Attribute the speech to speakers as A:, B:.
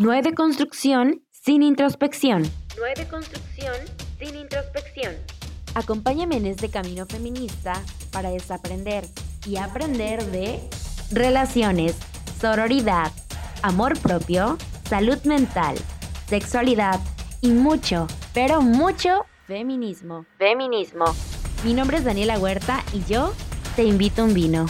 A: No hay deconstrucción sin introspección.
B: No hay deconstrucción sin introspección.
A: Acompáñame en este camino feminista para desaprender y aprender de relaciones, sororidad, amor propio, salud mental, sexualidad y mucho, pero mucho feminismo.
B: Feminismo.
A: Mi nombre es Daniela Huerta y yo te invito a un vino.